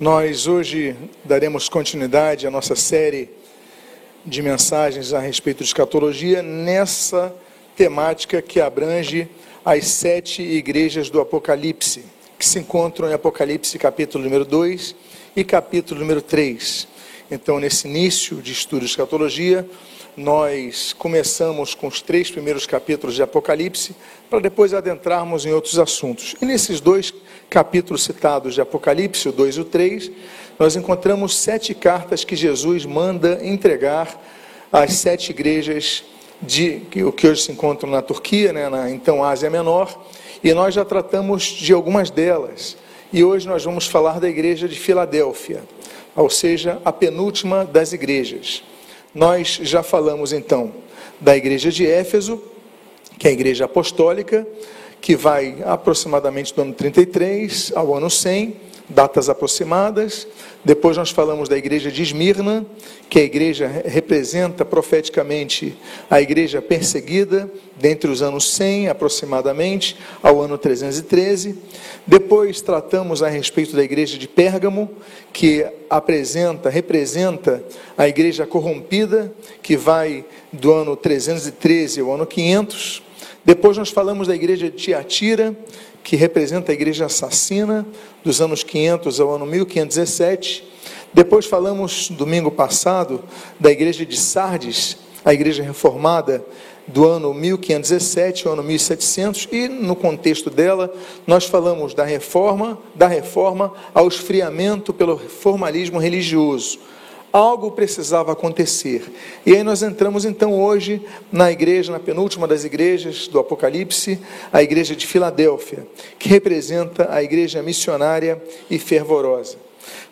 Nós hoje daremos continuidade à nossa série de mensagens a respeito de escatologia nessa temática que abrange as sete igrejas do Apocalipse, que se encontram em Apocalipse capítulo número 2 e capítulo número 3. Então, nesse início de estudo de escatologia, nós começamos com os três primeiros capítulos de Apocalipse, para depois adentrarmos em outros assuntos. E nesses dois capítulos citados de Apocalipse, o 2 e o 3, nós encontramos sete cartas que Jesus manda entregar às sete igrejas de que, que hoje se encontram na Turquia, né, na então Ásia Menor, e nós já tratamos de algumas delas. E hoje nós vamos falar da igreja de Filadélfia, ou seja, a penúltima das igrejas. Nós já falamos então da igreja de Éfeso, que é a igreja apostólica, que vai aproximadamente do ano 33 ao ano 100, datas aproximadas. Depois nós falamos da igreja de Esmirna, que a igreja representa profeticamente a igreja perseguida, dentre os anos 100 aproximadamente ao ano 313. Depois tratamos a respeito da igreja de Pérgamo, que apresenta, representa a igreja corrompida, que vai do ano 313 ao ano 500. Depois nós falamos da igreja de Tiatira, que representa a igreja assassina, dos anos 500 ao ano 1517. Depois falamos, domingo passado, da igreja de Sardes, a igreja reformada, do ano 1517 ao ano 1700, e no contexto dela, nós falamos da reforma, da reforma ao esfriamento pelo formalismo religioso algo precisava acontecer. E aí nós entramos então hoje na igreja, na penúltima das igrejas do Apocalipse, a igreja de Filadélfia, que representa a igreja missionária e fervorosa.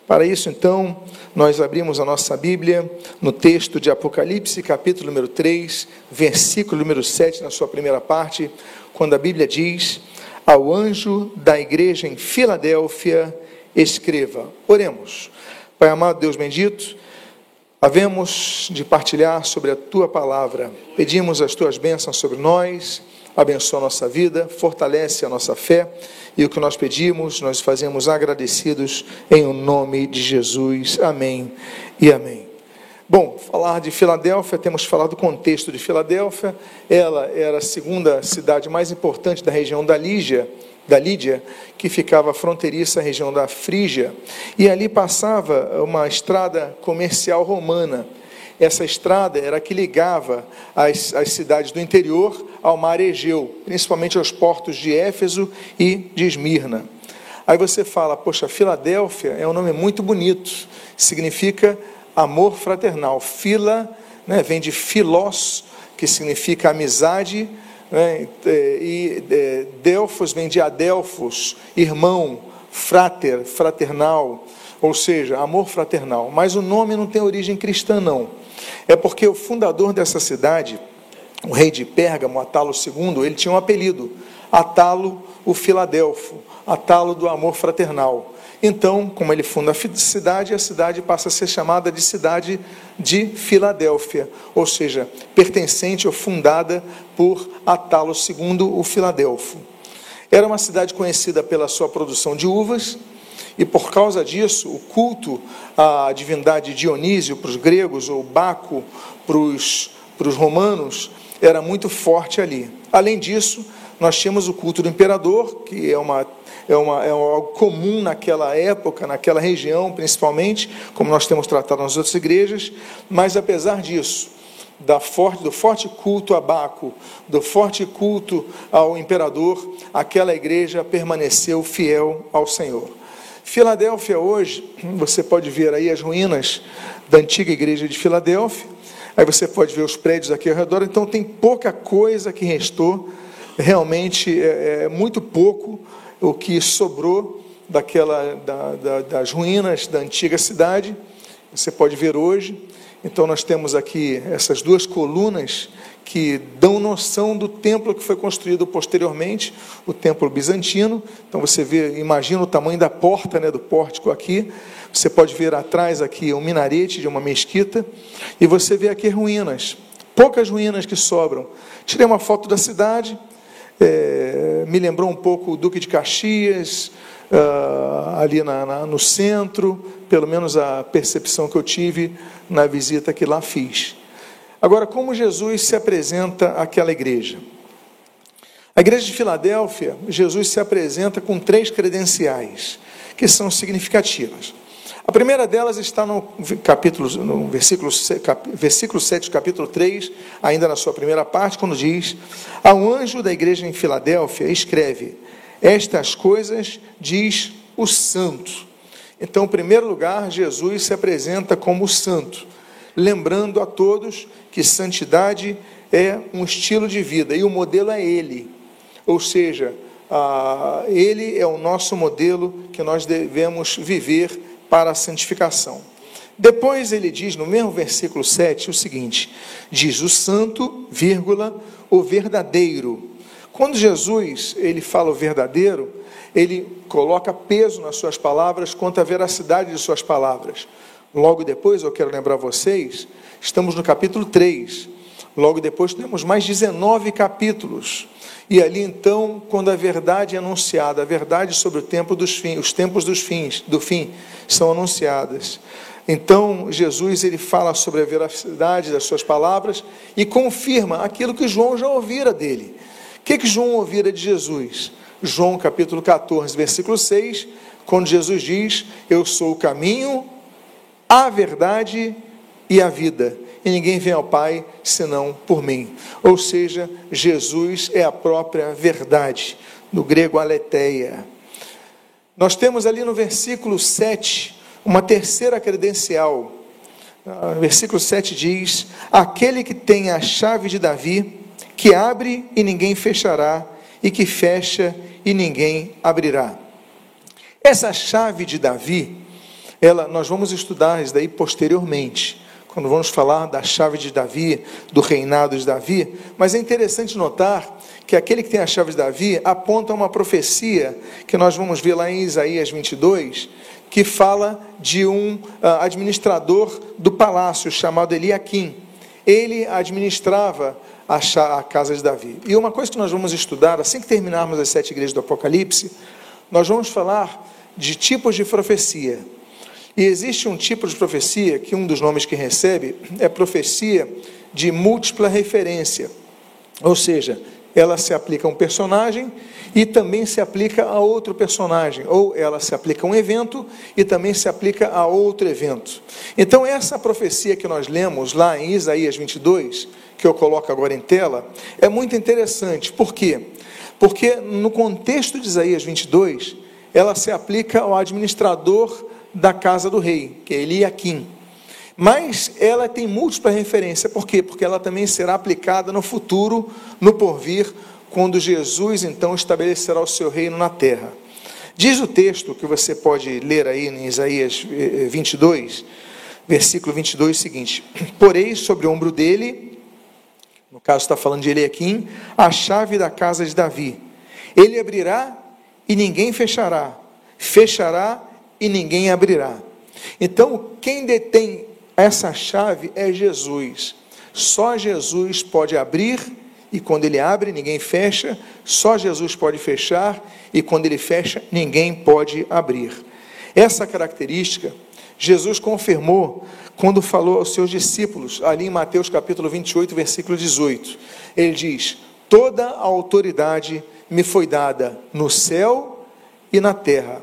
Para isso, então, nós abrimos a nossa Bíblia no texto de Apocalipse, capítulo número 3, versículo número 7, na sua primeira parte, quando a Bíblia diz: Ao anjo da igreja em Filadélfia, escreva. Oremos. Pai amado, Deus bendito, Havemos de partilhar sobre a tua palavra. Pedimos as tuas bênçãos sobre nós, abençoa a nossa vida, fortalece a nossa fé e o que nós pedimos, nós fazemos agradecidos em o nome de Jesus. Amém e amém. Bom, falar de Filadélfia, temos falado do contexto de Filadélfia. Ela era a segunda cidade mais importante da região da Lígia da Lídia, que ficava fronteiriça à região da Frígia, e ali passava uma estrada comercial romana. Essa estrada era que ligava as, as cidades do interior ao mar Egeu, principalmente aos portos de Éfeso e de Esmirna. Aí você fala, poxa, Filadélfia é um nome muito bonito, significa amor fraternal. Fila né, vem de filós, que significa amizade, né? E é, Delfos vem de Adelfos, irmão, frater, fraternal, ou seja, amor fraternal. Mas o nome não tem origem cristã, não. É porque o fundador dessa cidade, o rei de Pérgamo, Atalo II, ele tinha um apelido, Atalo o Filadelfo, Atalo do amor fraternal. Então, como ele funda a cidade, a cidade passa a ser chamada de cidade de Filadélfia, ou seja, pertencente ou fundada por Atalo II, o Filadelfo. Era uma cidade conhecida pela sua produção de uvas, e por causa disso, o culto à divindade Dionísio para os gregos, ou Baco para os, para os romanos, era muito forte ali. Além disso, nós tínhamos o culto do imperador, que é uma é, uma, é algo comum naquela época, naquela região principalmente, como nós temos tratado nas outras igrejas, mas apesar disso, da forte, do forte culto a Baco, do forte culto ao imperador, aquela igreja permaneceu fiel ao Senhor. Filadélfia hoje, você pode ver aí as ruínas da antiga igreja de Filadélfia, aí você pode ver os prédios aqui ao redor, então tem pouca coisa que restou, realmente é, é muito pouco o que sobrou daquela da, da, das ruínas da antiga cidade. Você pode ver hoje. Então nós temos aqui essas duas colunas que dão noção do templo que foi construído posteriormente, o templo bizantino. Então você vê, imagina o tamanho da porta, né, do pórtico aqui. Você pode ver atrás aqui um minarete de uma mesquita e você vê aqui ruínas, poucas ruínas que sobram. Tirei uma foto da cidade, é, me lembrou um pouco o Duque de Caxias, uh, ali na, na, no centro, pelo menos a percepção que eu tive na visita que lá fiz. Agora, como Jesus se apresenta àquela igreja? A igreja de Filadélfia, Jesus se apresenta com três credenciais que são significativas. A primeira delas está no capítulo, no versículo, versículo 7, capítulo 3, ainda na sua primeira parte, quando diz: Ao anjo da igreja em Filadélfia, escreve: Estas coisas diz o santo. Então, em primeiro lugar, Jesus se apresenta como santo, lembrando a todos que santidade é um estilo de vida e o modelo é Ele. Ou seja, Ele é o nosso modelo que nós devemos viver para a santificação. Depois ele diz no mesmo versículo 7 o seguinte: diz o santo, vírgula, o verdadeiro. Quando Jesus ele fala o verdadeiro, ele coloca peso nas suas palavras quanto à veracidade de suas palavras. Logo depois, eu quero lembrar vocês, estamos no capítulo 3. Logo depois temos mais 19 capítulos. E ali então, quando a verdade é anunciada, a verdade sobre o tempo dos fins, os tempos dos fins, do fim, são anunciadas. Então, Jesus ele fala sobre a veracidade das suas palavras e confirma aquilo que João já ouvira dele. O que, que João ouvira de Jesus? João capítulo 14, versículo 6, quando Jesus diz: Eu sou o caminho, a verdade e a vida e ninguém vem ao Pai senão por mim. Ou seja, Jesus é a própria verdade, no grego aletheia. Nós temos ali no versículo 7 uma terceira credencial. Ah, versículo 7 diz: Aquele que tem a chave de Davi, que abre e ninguém fechará, e que fecha e ninguém abrirá. Essa chave de Davi, ela nós vamos estudar isso daí posteriormente quando vamos falar da chave de Davi, do reinado de Davi, mas é interessante notar que aquele que tem a chave de Davi aponta uma profecia que nós vamos ver lá em Isaías 22, que fala de um uh, administrador do palácio chamado Eliakim. Ele administrava a, a casa de Davi. E uma coisa que nós vamos estudar, assim que terminarmos as sete igrejas do Apocalipse, nós vamos falar de tipos de profecia. E existe um tipo de profecia que um dos nomes que recebe é profecia de múltipla referência. Ou seja, ela se aplica a um personagem e também se aplica a outro personagem, ou ela se aplica a um evento e também se aplica a outro evento. Então, essa profecia que nós lemos lá em Isaías 22, que eu coloco agora em tela, é muito interessante. Por quê? Porque no contexto de Isaías 22, ela se aplica ao administrador da casa do rei, que é Eliakim. Mas ela tem múltipla referência, por quê? Porque ela também será aplicada no futuro, no porvir, quando Jesus então estabelecerá o seu reino na terra. Diz o texto que você pode ler aí em Isaías 22, eh, versículo 22, o seguinte: Porei sobre o ombro dele, no caso está falando de Eliakim, a chave da casa de Davi. Ele abrirá e ninguém fechará, fechará e ninguém abrirá. Então, quem detém essa chave é Jesus. Só Jesus pode abrir e quando ele abre, ninguém fecha. Só Jesus pode fechar e quando ele fecha, ninguém pode abrir. Essa característica Jesus confirmou quando falou aos seus discípulos, ali em Mateus capítulo 28, versículo 18. Ele diz: Toda a autoridade me foi dada no céu e na terra.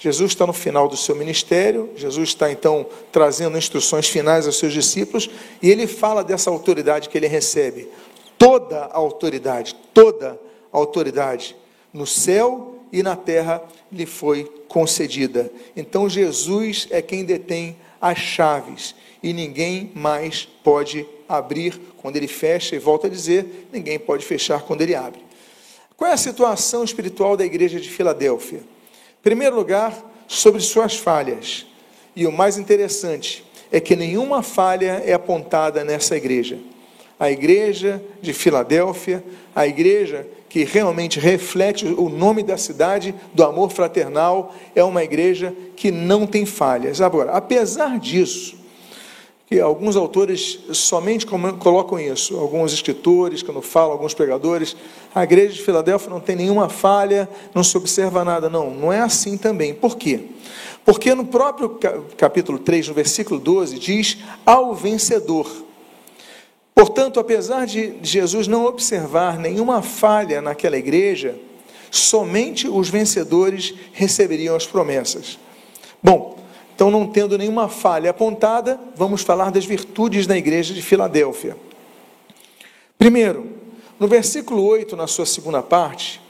Jesus está no final do seu ministério, Jesus está então trazendo instruções finais aos seus discípulos, e ele fala dessa autoridade que ele recebe. Toda a autoridade, toda a autoridade no céu e na terra lhe foi concedida. Então Jesus é quem detém as chaves e ninguém mais pode abrir quando ele fecha, e volta a dizer: ninguém pode fechar quando ele abre. Qual é a situação espiritual da igreja de Filadélfia? Primeiro lugar, sobre suas falhas. E o mais interessante é que nenhuma falha é apontada nessa igreja. A igreja de Filadélfia, a igreja que realmente reflete o nome da cidade, do amor fraternal, é uma igreja que não tem falhas. Agora, apesar disso, que alguns autores somente colocam isso, alguns escritores, quando falam, alguns pregadores, a igreja de Filadélfia não tem nenhuma falha, não se observa nada. Não, não é assim também. Por quê? Porque no próprio capítulo 3, no versículo 12, diz: ao vencedor. Portanto, apesar de Jesus não observar nenhuma falha naquela igreja, somente os vencedores receberiam as promessas. Bom, então, não tendo nenhuma falha apontada, vamos falar das virtudes da igreja de Filadélfia. Primeiro, no versículo 8, na sua segunda parte,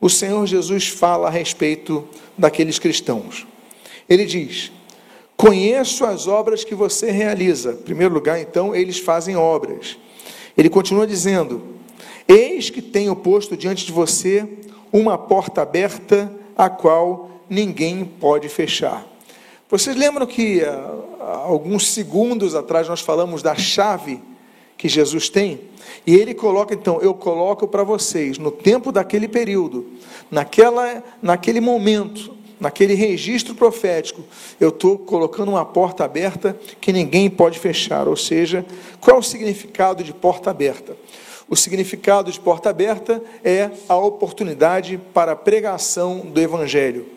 o Senhor Jesus fala a respeito daqueles cristãos. Ele diz: Conheço as obras que você realiza. Em primeiro lugar, então, eles fazem obras. Ele continua dizendo: Eis que tenho posto diante de você uma porta aberta, a qual ninguém pode fechar. Vocês lembram que há alguns segundos atrás nós falamos da chave que Jesus tem? E ele coloca, então, eu coloco para vocês, no tempo daquele período, naquela, naquele momento, naquele registro profético, eu estou colocando uma porta aberta que ninguém pode fechar. Ou seja, qual é o significado de porta aberta? O significado de porta aberta é a oportunidade para a pregação do Evangelho.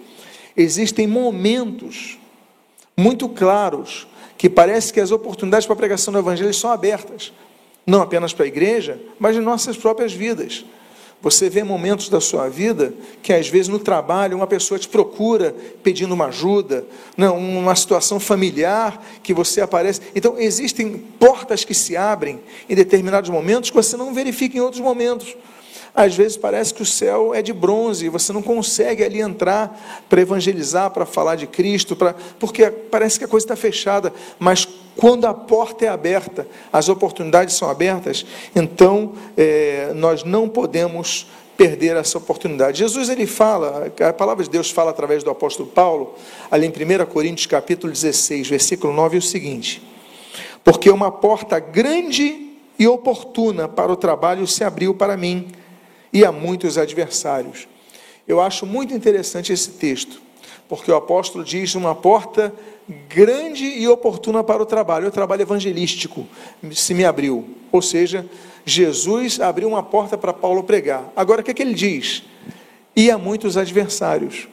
Existem momentos muito claros que parece que as oportunidades para a pregação do Evangelho são abertas, não apenas para a igreja, mas em nossas próprias vidas. Você vê momentos da sua vida que, às vezes, no trabalho, uma pessoa te procura pedindo uma ajuda, não, uma situação familiar que você aparece. Então, existem portas que se abrem em determinados momentos que você não verifica em outros momentos. Às vezes parece que o céu é de bronze você não consegue ali entrar para evangelizar, para falar de Cristo, para... porque parece que a coisa está fechada. Mas quando a porta é aberta, as oportunidades são abertas, então é, nós não podemos perder essa oportunidade. Jesus ele fala, a palavra de Deus fala através do apóstolo Paulo, ali em 1 Coríntios capítulo 16, versículo 9, é o seguinte: Porque uma porta grande e oportuna para o trabalho se abriu para mim e a muitos adversários. Eu acho muito interessante esse texto, porque o apóstolo diz uma porta grande e oportuna para o trabalho, o trabalho evangelístico se me abriu. Ou seja, Jesus abriu uma porta para Paulo pregar. Agora, o que, é que ele diz? E a muitos adversários.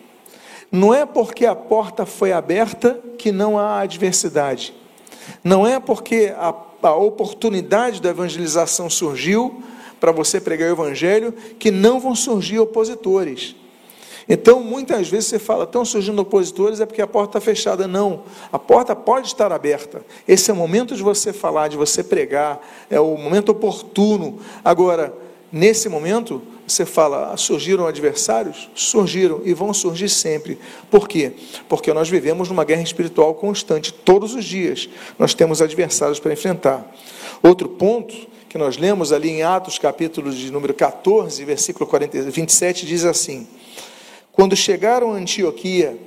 Não é porque a porta foi aberta que não há adversidade. Não é porque a, a oportunidade da evangelização surgiu para você pregar o evangelho que não vão surgir opositores. Então, muitas vezes você fala, estão surgindo opositores, é porque a porta está fechada. Não, a porta pode estar aberta. Esse é o momento de você falar, de você pregar, é o momento oportuno. Agora, nesse momento, você fala, ah, surgiram adversários? Surgiram e vão surgir sempre. Por quê? Porque nós vivemos numa guerra espiritual constante, todos os dias. Nós temos adversários para enfrentar. Outro ponto que nós lemos ali em Atos, capítulo de número 14, versículo 40, 27, diz assim: Quando chegaram a Antioquia,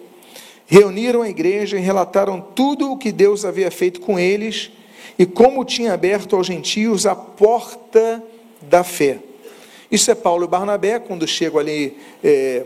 reuniram a igreja e relataram tudo o que Deus havia feito com eles e como tinha aberto aos gentios a porta da fé. Isso é Paulo e Barnabé, quando chegam ali, é,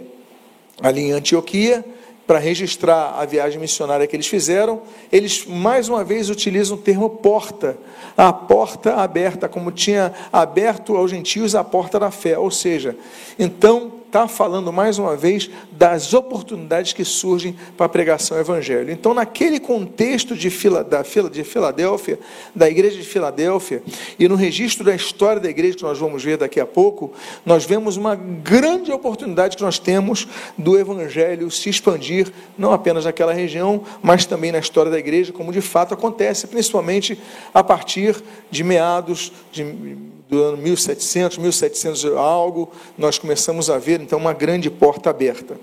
ali em Antioquia, para registrar a viagem missionária que eles fizeram, eles mais uma vez utilizam o termo porta, a porta aberta, como tinha aberto aos gentios a porta da fé. Ou seja, então está falando mais uma vez das oportunidades que surgem para a pregação do evangelho. Então, naquele contexto de, Fila, da, de Filadélfia, da igreja de Filadélfia, e no registro da história da igreja que nós vamos ver daqui a pouco, nós vemos uma grande oportunidade que nós temos do evangelho se expandir, não apenas naquela região, mas também na história da igreja, como de fato acontece, principalmente a partir de meados de do ano 1700, 1700 algo, nós começamos a ver então uma grande porta aberta.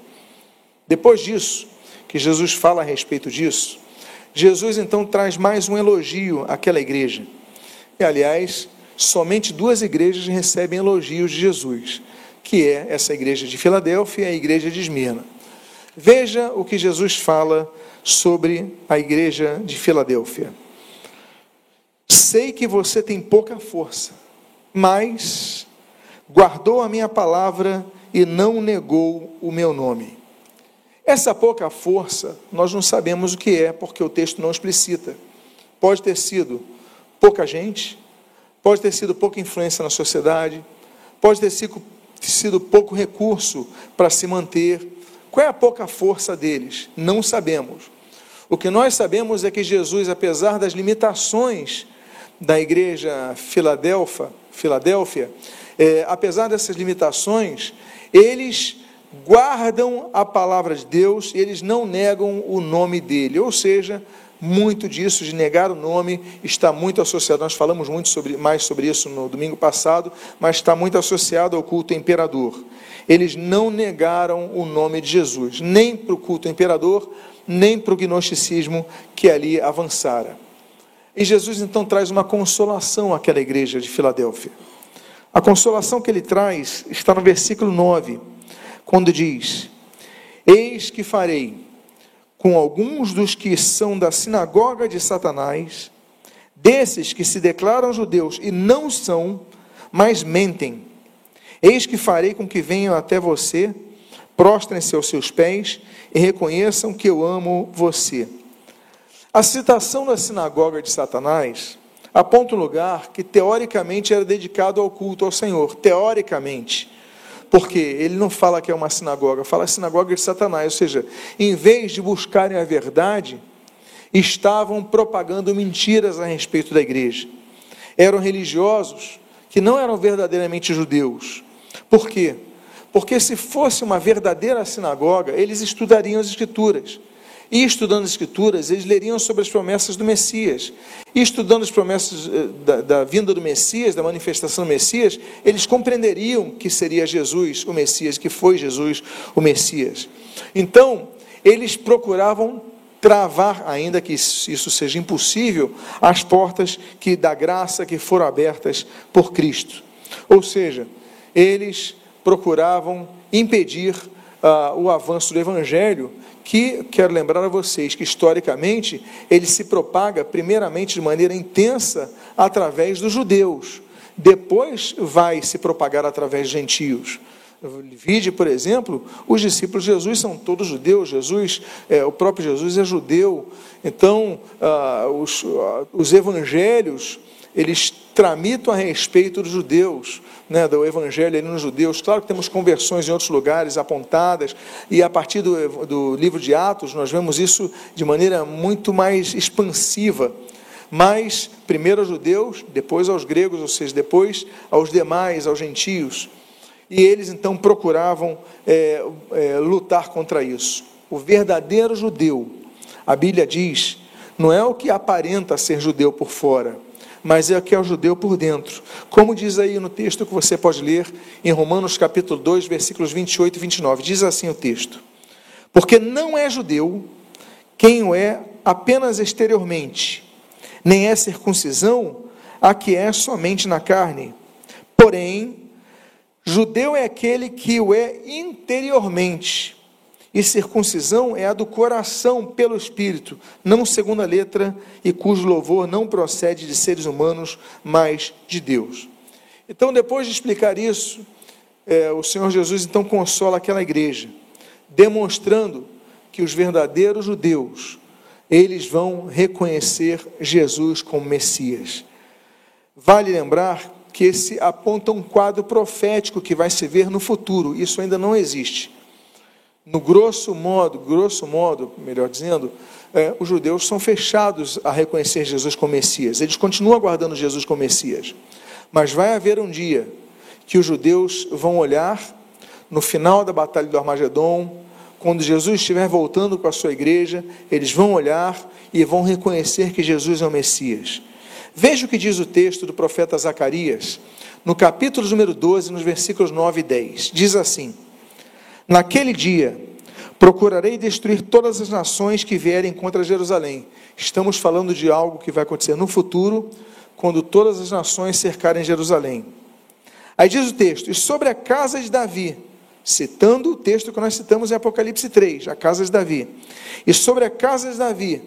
Depois disso, que Jesus fala a respeito disso, Jesus então traz mais um elogio àquela igreja. E aliás, somente duas igrejas recebem elogios de Jesus, que é essa igreja de Filadélfia e a igreja de Esmirna. Veja o que Jesus fala sobre a igreja de Filadélfia. Sei que você tem pouca força mas guardou a minha palavra e não negou o meu nome. Essa pouca força, nós não sabemos o que é, porque o texto não explicita. pode ter sido pouca gente, pode ter sido pouca influência na sociedade, pode ter sido, sido pouco recurso para se manter. Qual é a pouca força deles? Não sabemos. O que nós sabemos é que Jesus, apesar das limitações da igreja Filadélfia, Filadélfia é, apesar dessas limitações, eles guardam a palavra de Deus e eles não negam o nome dele. Ou seja, muito disso de negar o nome está muito associado. Nós falamos muito sobre, mais sobre isso no domingo passado, mas está muito associado ao culto imperador. Eles não negaram o nome de Jesus, nem para o culto imperador, nem para o gnosticismo que ali avançara. E Jesus então traz uma consolação àquela igreja de Filadélfia. A consolação que ele traz está no versículo 9, quando diz: Eis que farei com alguns dos que são da sinagoga de Satanás, desses que se declaram judeus e não são, mas mentem. Eis que farei com que venham até você, prostrem-se aos seus pés e reconheçam que eu amo você. A citação da sinagoga de Satanás aponta um lugar que teoricamente era dedicado ao culto ao Senhor, teoricamente. Porque ele não fala que é uma sinagoga, fala sinagoga de Satanás, ou seja, em vez de buscarem a verdade, estavam propagando mentiras a respeito da igreja. Eram religiosos que não eram verdadeiramente judeus. Por quê? Porque se fosse uma verdadeira sinagoga, eles estudariam as escrituras. E estudando as Escrituras, eles leriam sobre as promessas do Messias. E estudando as promessas eh, da, da, vinda do Messias, da manifestação do Messias, eles compreenderiam que seria Jesus o Messias, que foi Jesus o Messias. Então, eles procuravam travar, ainda que isso seja impossível, as portas que da graça que foram abertas por Cristo. Ou seja, eles procuravam impedir uh, o avanço do Evangelho que quero lembrar a vocês que historicamente ele se propaga primeiramente de maneira intensa através dos judeus, depois vai se propagar através de gentios. Vide, por exemplo, os discípulos de Jesus são todos judeus, Jesus, é, o próprio Jesus é judeu, então ah, os, ah, os evangelhos eles tramitam a respeito dos judeus, né, do evangelho ali nos judeus. Claro que temos conversões em outros lugares apontadas, e a partir do, do livro de Atos nós vemos isso de maneira muito mais expansiva. Mas primeiro aos judeus, depois aos gregos, ou seja, depois aos demais, aos gentios. E eles então procuravam é, é, lutar contra isso. O verdadeiro judeu, a Bíblia diz, não é o que aparenta ser judeu por fora, mas é que é o judeu por dentro. Como diz aí no texto que você pode ler em Romanos capítulo 2, versículos 28 e 29. Diz assim o texto: Porque não é judeu quem o é apenas exteriormente, nem é circuncisão a que é somente na carne. Porém, judeu é aquele que o é interiormente e circuncisão é a do coração pelo Espírito, não segundo a letra, e cujo louvor não procede de seres humanos, mas de Deus. Então, depois de explicar isso, é, o Senhor Jesus então consola aquela igreja, demonstrando que os verdadeiros judeus, eles vão reconhecer Jesus como Messias. Vale lembrar que esse aponta um quadro profético que vai se ver no futuro, isso ainda não existe no grosso modo, grosso modo, melhor dizendo, é, os judeus são fechados a reconhecer Jesus como Messias. Eles continuam aguardando Jesus como Messias. Mas vai haver um dia que os judeus vão olhar no final da batalha do Armagedon, quando Jesus estiver voltando com a sua igreja, eles vão olhar e vão reconhecer que Jesus é o Messias. Veja o que diz o texto do profeta Zacarias, no capítulo número 12, nos versículos 9 e 10. Diz assim: Naquele dia, procurarei destruir todas as nações que vierem contra Jerusalém. Estamos falando de algo que vai acontecer no futuro, quando todas as nações cercarem Jerusalém. Aí diz o texto: E sobre a casa de Davi, citando o texto que nós citamos em Apocalipse 3, a casa de Davi. E sobre a casa de Davi,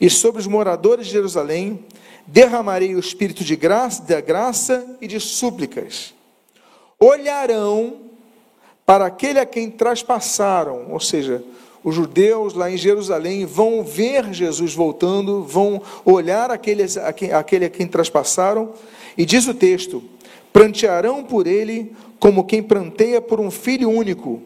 e sobre os moradores de Jerusalém, derramarei o espírito de graça, de graça e de súplicas. Olharão para aquele a quem traspassaram, ou seja, os judeus lá em Jerusalém vão ver Jesus voltando, vão olhar aquele, aquele a quem traspassaram, e diz o texto: prantearão por ele como quem pranteia por um filho único,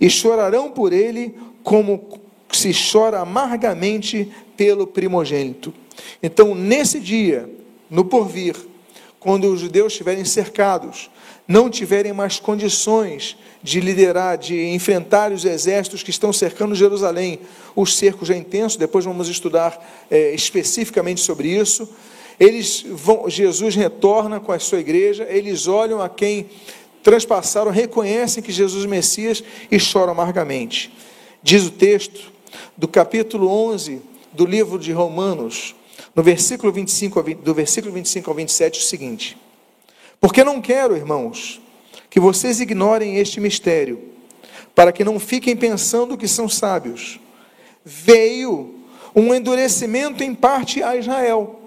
e chorarão por ele como se chora amargamente pelo primogênito. Então, nesse dia, no porvir, quando os judeus estiverem cercados, não tiverem mais condições de liderar, de enfrentar os exércitos que estão cercando Jerusalém, o cerco já é intenso, depois vamos estudar é, especificamente sobre isso. Eles vão, Jesus retorna com a sua igreja, eles olham a quem transpassaram, reconhecem que Jesus é Messias e choram amargamente. Diz o texto do capítulo 11 do livro de Romanos, no versículo 25, do versículo 25 ao 27, o seguinte: Porque não quero, irmãos, que vocês ignorem este mistério, para que não fiquem pensando que são sábios. Veio um endurecimento em parte a Israel,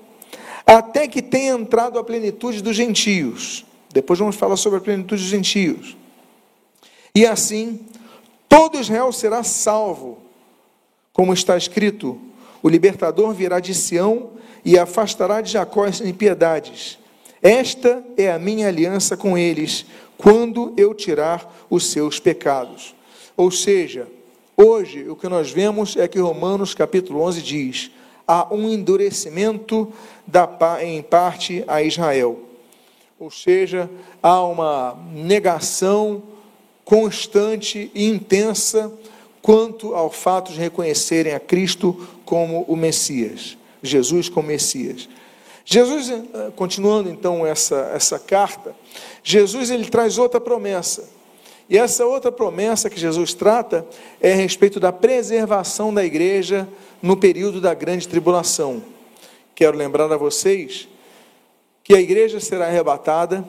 até que tenha entrado a plenitude dos gentios. Depois vamos falar sobre a plenitude dos gentios. E assim, todo Israel será salvo, como está escrito: o libertador virá de Sião e afastará de Jacó as impiedades. Esta é a minha aliança com eles, quando eu tirar os seus pecados. Ou seja, hoje o que nós vemos é que Romanos capítulo 11 diz: há um endurecimento da, em parte a Israel. Ou seja, há uma negação constante e intensa quanto ao fato de reconhecerem a Cristo como o Messias, Jesus como Messias. Jesus, eh, continuando então essa, essa carta, Jesus ele traz outra promessa. E essa outra promessa que Jesus trata é a respeito da preservação da igreja no período da grande tribulação. Quero lembrar a vocês que a igreja será arrebatada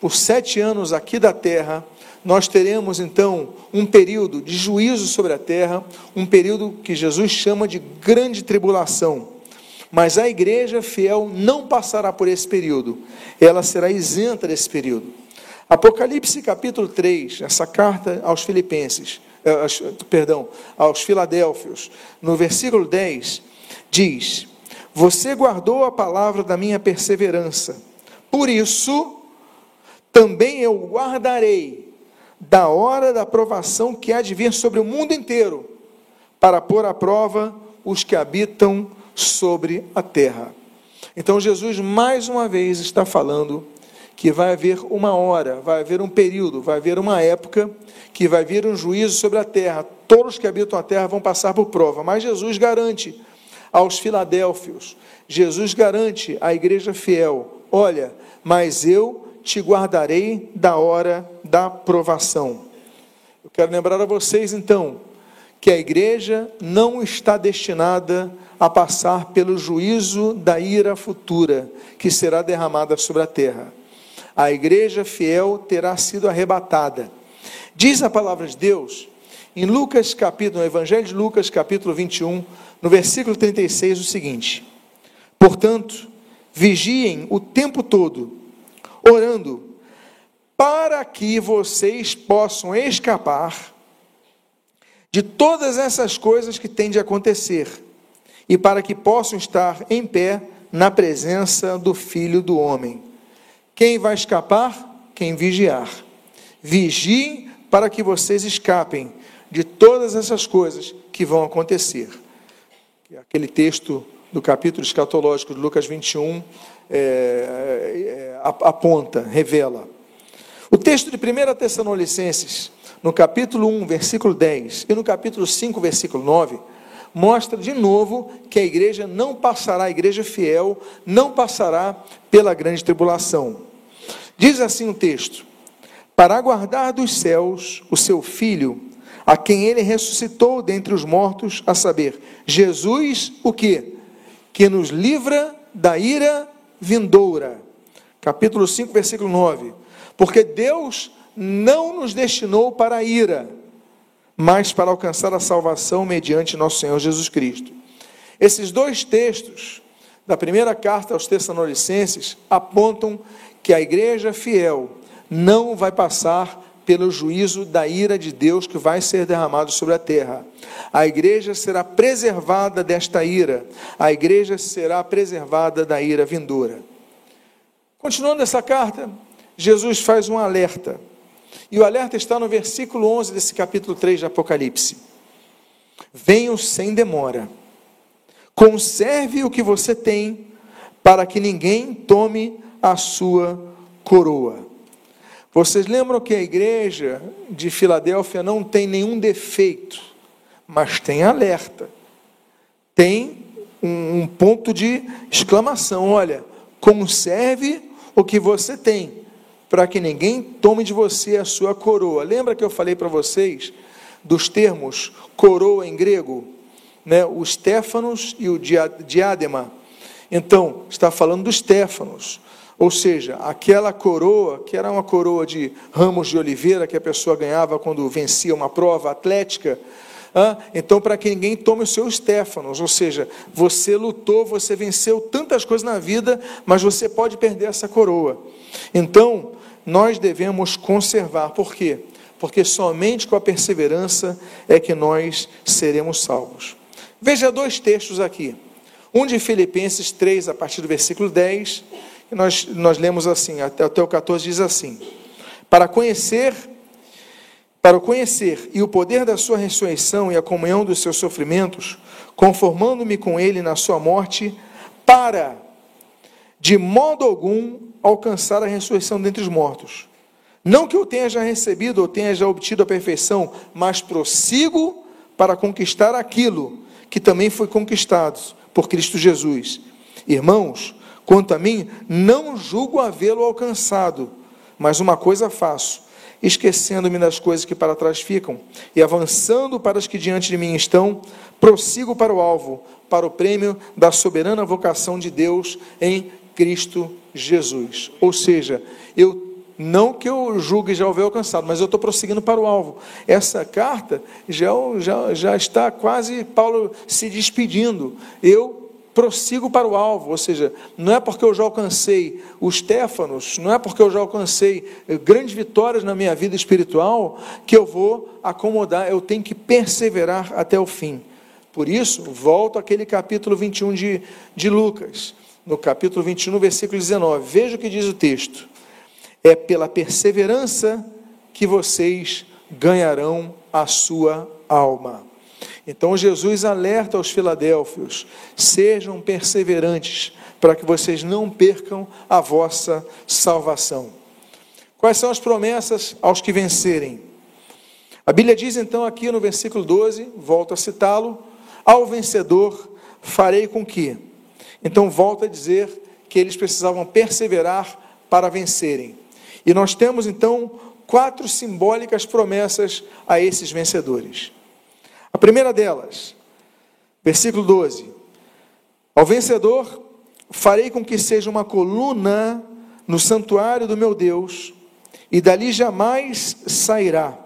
por sete anos aqui da terra. Nós teremos então um período de juízo sobre a terra, um período que Jesus chama de grande tribulação. Mas a igreja fiel não passará por esse período, ela será isenta desse período. Apocalipse capítulo 3, essa carta aos Filipenses, eh, perdão, aos Filadélfios, no versículo 10, diz: Você guardou a palavra da minha perseverança, por isso também eu guardarei da hora da provação que há de vir sobre o mundo inteiro, para pôr à prova os que habitam sobre a terra. Então Jesus mais uma vez está falando que vai haver uma hora, vai haver um período, vai haver uma época que vai vir um juízo sobre a terra. Todos que habitam a terra vão passar por prova, mas Jesus garante aos filadélfios, Jesus garante à igreja fiel: olha, mas eu te guardarei da hora da provação. Eu quero lembrar a vocês então que a igreja não está destinada passar pelo juízo da ira futura que será derramada sobre a terra. A igreja fiel terá sido arrebatada. Diz a palavra de Deus em Lucas capítulo, no Evangelho de Lucas, capítulo 21, no versículo 36, o seguinte: Portanto, vigiem o tempo todo, orando, para que vocês possam escapar de todas essas coisas que têm de acontecer e para que possam estar em pé na presença do Filho do Homem. Quem vai escapar? Quem vigiar. Vigiem para que vocês escapem de todas essas coisas que vão acontecer. Aquele texto do capítulo escatológico de Lucas 21 é, é, aponta, revela. O texto de 1 Tessalonicenses, no capítulo 1, versículo 10, e no capítulo 5, versículo 9, mostra de novo que a igreja não passará, a igreja fiel não passará pela grande tribulação. Diz assim o texto: Para aguardar dos céus o seu filho, a quem ele ressuscitou dentre os mortos, a saber, Jesus, o que? Que nos livra da ira vindoura. Capítulo 5, versículo 9. Porque Deus não nos destinou para a ira, mas para alcançar a salvação mediante nosso Senhor Jesus Cristo. Esses dois textos da primeira carta aos Tessalonicenses apontam que a igreja fiel não vai passar pelo juízo da ira de Deus que vai ser derramado sobre a terra. A igreja será preservada desta ira, a igreja será preservada da ira vindoura. Continuando essa carta, Jesus faz um alerta. E o alerta está no versículo 11 desse capítulo 3 de Apocalipse. Venham sem demora. Conserve o que você tem, para que ninguém tome a sua coroa. Vocês lembram que a igreja de Filadélfia não tem nenhum defeito, mas tem alerta. Tem um, um ponto de exclamação: olha, conserve o que você tem, para que ninguém tome de você a sua coroa. Lembra que eu falei para vocês dos termos coroa em grego? Né? O Stefanos e o diadema. Então, está falando dos Stefanos. Ou seja, aquela coroa, que era uma coroa de ramos de oliveira que a pessoa ganhava quando vencia uma prova atlética, então, para que ninguém tome os seus Stefanos, ou seja, você lutou, você venceu tantas coisas na vida, mas você pode perder essa coroa. Então, nós devemos conservar, por quê? Porque somente com a perseverança é que nós seremos salvos. Veja dois textos aqui. Um de Filipenses 3, a partir do versículo 10, nós, nós lemos assim, até, até o 14 diz assim: Para conhecer, para o conhecer e o poder da sua ressurreição e a comunhão dos seus sofrimentos, conformando-me com ele na sua morte, para, de modo algum, alcançar a ressurreição dentre os mortos. Não que eu tenha já recebido ou tenha já obtido a perfeição, mas prossigo para conquistar aquilo que também foi conquistado por Cristo Jesus. Irmãos, Quanto a mim, não julgo havê-lo alcançado, mas uma coisa faço, esquecendo-me das coisas que para trás ficam e avançando para as que diante de mim estão, prossigo para o alvo, para o prêmio da soberana vocação de Deus em Cristo Jesus. Ou seja, eu não que eu julgue já houver alcançado, mas eu estou prosseguindo para o alvo. Essa carta já, já, já está quase Paulo se despedindo. Eu prossigo para o alvo, ou seja, não é porque eu já alcancei os Téfanos, não é porque eu já alcancei eh, grandes vitórias na minha vida espiritual, que eu vou acomodar, eu tenho que perseverar até o fim. Por isso, volto àquele capítulo 21 de, de Lucas, no capítulo 21, versículo 19, veja o que diz o texto: é pela perseverança que vocês ganharão a sua alma. Então Jesus alerta aos filadélfios: sejam perseverantes, para que vocês não percam a vossa salvação. Quais são as promessas aos que vencerem? A Bíblia diz então aqui no versículo 12, volto a citá-lo: ao vencedor farei com que. Então volta a dizer que eles precisavam perseverar para vencerem. E nós temos então quatro simbólicas promessas a esses vencedores. A primeira delas, versículo 12: Ao vencedor farei com que seja uma coluna no santuário do meu Deus, e dali jamais sairá.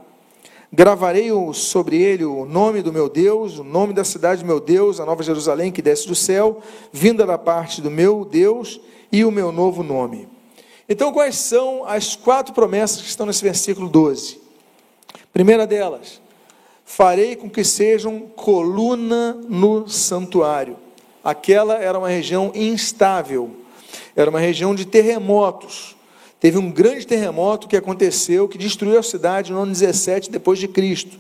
Gravarei sobre ele o nome do meu Deus, o nome da cidade do meu Deus, a nova Jerusalém que desce do céu, vinda da parte do meu Deus, e o meu novo nome. Então, quais são as quatro promessas que estão nesse versículo 12? Primeira delas, farei com que sejam coluna no santuário. Aquela era uma região instável, era uma região de terremotos. Teve um grande terremoto que aconteceu, que destruiu a cidade no ano 17 depois de Cristo.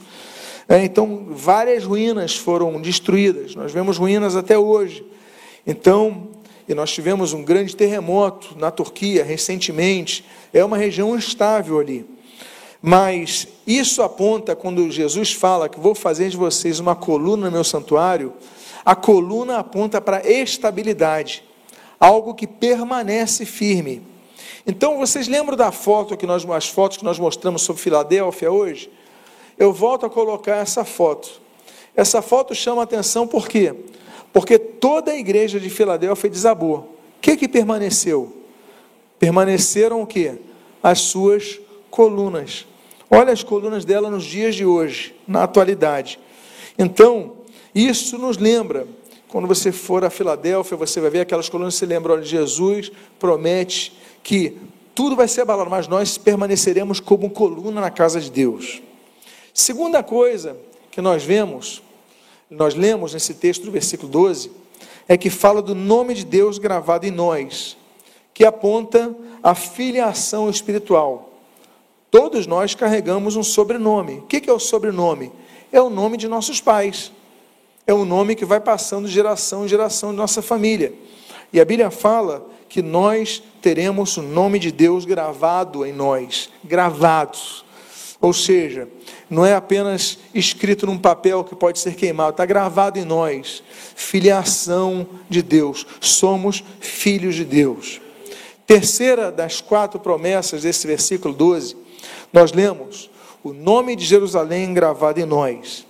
É, então, várias ruínas foram destruídas. Nós vemos ruínas até hoje. Então, e nós tivemos um grande terremoto na Turquia recentemente. É uma região instável ali. Mas isso aponta quando Jesus fala que vou fazer de vocês uma coluna no meu santuário, a coluna aponta para estabilidade, algo que permanece firme. Então, vocês lembram da foto que nós, as fotos que nós mostramos sobre Filadélfia hoje? Eu volto a colocar essa foto. Essa foto chama atenção por quê? Porque toda a igreja de Filadélfia desabou. O que que permaneceu? Permaneceram o quê? As suas colunas. Olha as colunas dela nos dias de hoje, na atualidade. Então, isso nos lembra, quando você for a Filadélfia, você vai ver aquelas colunas, você lembra, olha, Jesus promete que tudo vai ser abalado, mas nós permaneceremos como coluna na casa de Deus. Segunda coisa que nós vemos, nós lemos nesse texto do versículo 12, é que fala do nome de Deus gravado em nós, que aponta a filiação espiritual. Todos nós carregamos um sobrenome. O que é o sobrenome? É o nome de nossos pais. É o nome que vai passando de geração em geração de nossa família. E a Bíblia fala que nós teremos o nome de Deus gravado em nós, gravados. Ou seja, não é apenas escrito num papel que pode ser queimado, está gravado em nós. Filiação de Deus, somos filhos de Deus. Terceira das quatro promessas desse versículo 12, nós lemos o nome de Jerusalém gravado em nós.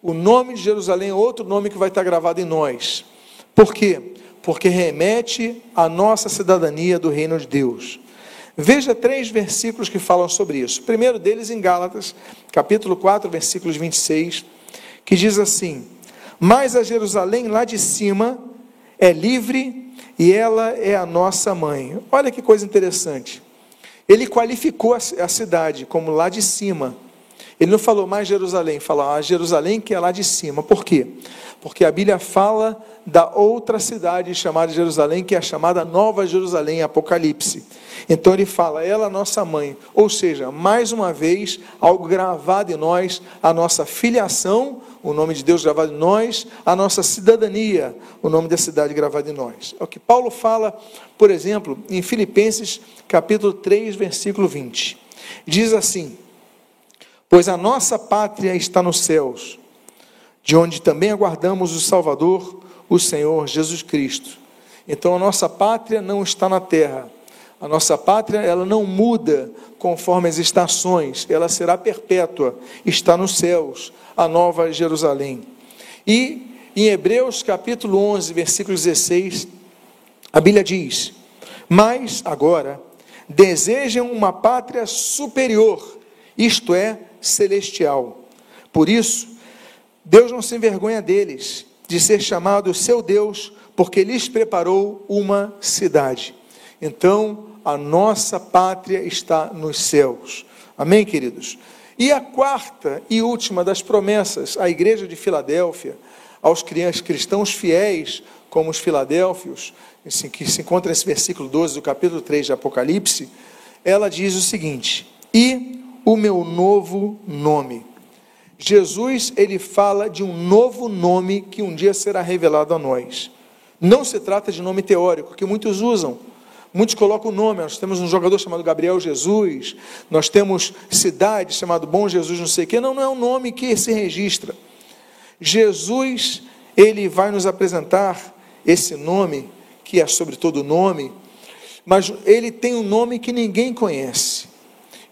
O nome de Jerusalém é outro nome que vai estar gravado em nós. Por quê? Porque remete à nossa cidadania do reino de Deus. Veja três versículos que falam sobre isso. O primeiro deles em Gálatas, capítulo 4, versículos 26, que diz assim: Mas a Jerusalém lá de cima é livre e ela é a nossa mãe. Olha que coisa interessante. Ele qualificou a cidade como lá de cima. Ele não falou mais Jerusalém, falou a Jerusalém que é lá de cima. Por quê? Porque a Bíblia fala da outra cidade chamada Jerusalém, que é a chamada Nova Jerusalém, Apocalipse. Então ele fala, ela nossa mãe. Ou seja, mais uma vez, algo gravado em nós, a nossa filiação, o nome de Deus gravado em nós, a nossa cidadania, o nome da cidade gravado em nós. É o que Paulo fala, por exemplo, em Filipenses capítulo 3, versículo 20. Diz assim: Pois a nossa pátria está nos céus, de onde também aguardamos o Salvador, o Senhor Jesus Cristo. Então a nossa pátria não está na terra. A nossa pátria, ela não muda conforme as estações, ela será perpétua, está nos céus, a nova Jerusalém. E em Hebreus capítulo 11, versículo 16, a Bíblia diz: Mas agora desejam uma pátria superior, isto é, celestial. Por isso, Deus não se envergonha deles de ser chamado seu Deus, porque lhes preparou uma cidade. Então, a nossa pátria está nos céus. Amém, queridos? E a quarta e última das promessas à igreja de Filadélfia, aos cristãos fiéis, como os filadélfios, que se encontra nesse versículo 12 do capítulo 3 de Apocalipse, ela diz o seguinte: E o meu novo nome. Jesus, ele fala de um novo nome que um dia será revelado a nós. Não se trata de nome teórico, que muitos usam. Muitos colocam o nome, nós temos um jogador chamado Gabriel Jesus, nós temos cidade chamado Bom Jesus, não sei o quê. Não, não é um nome que se registra. Jesus, ele vai nos apresentar esse nome, que é sobre todo nome, mas ele tem um nome que ninguém conhece.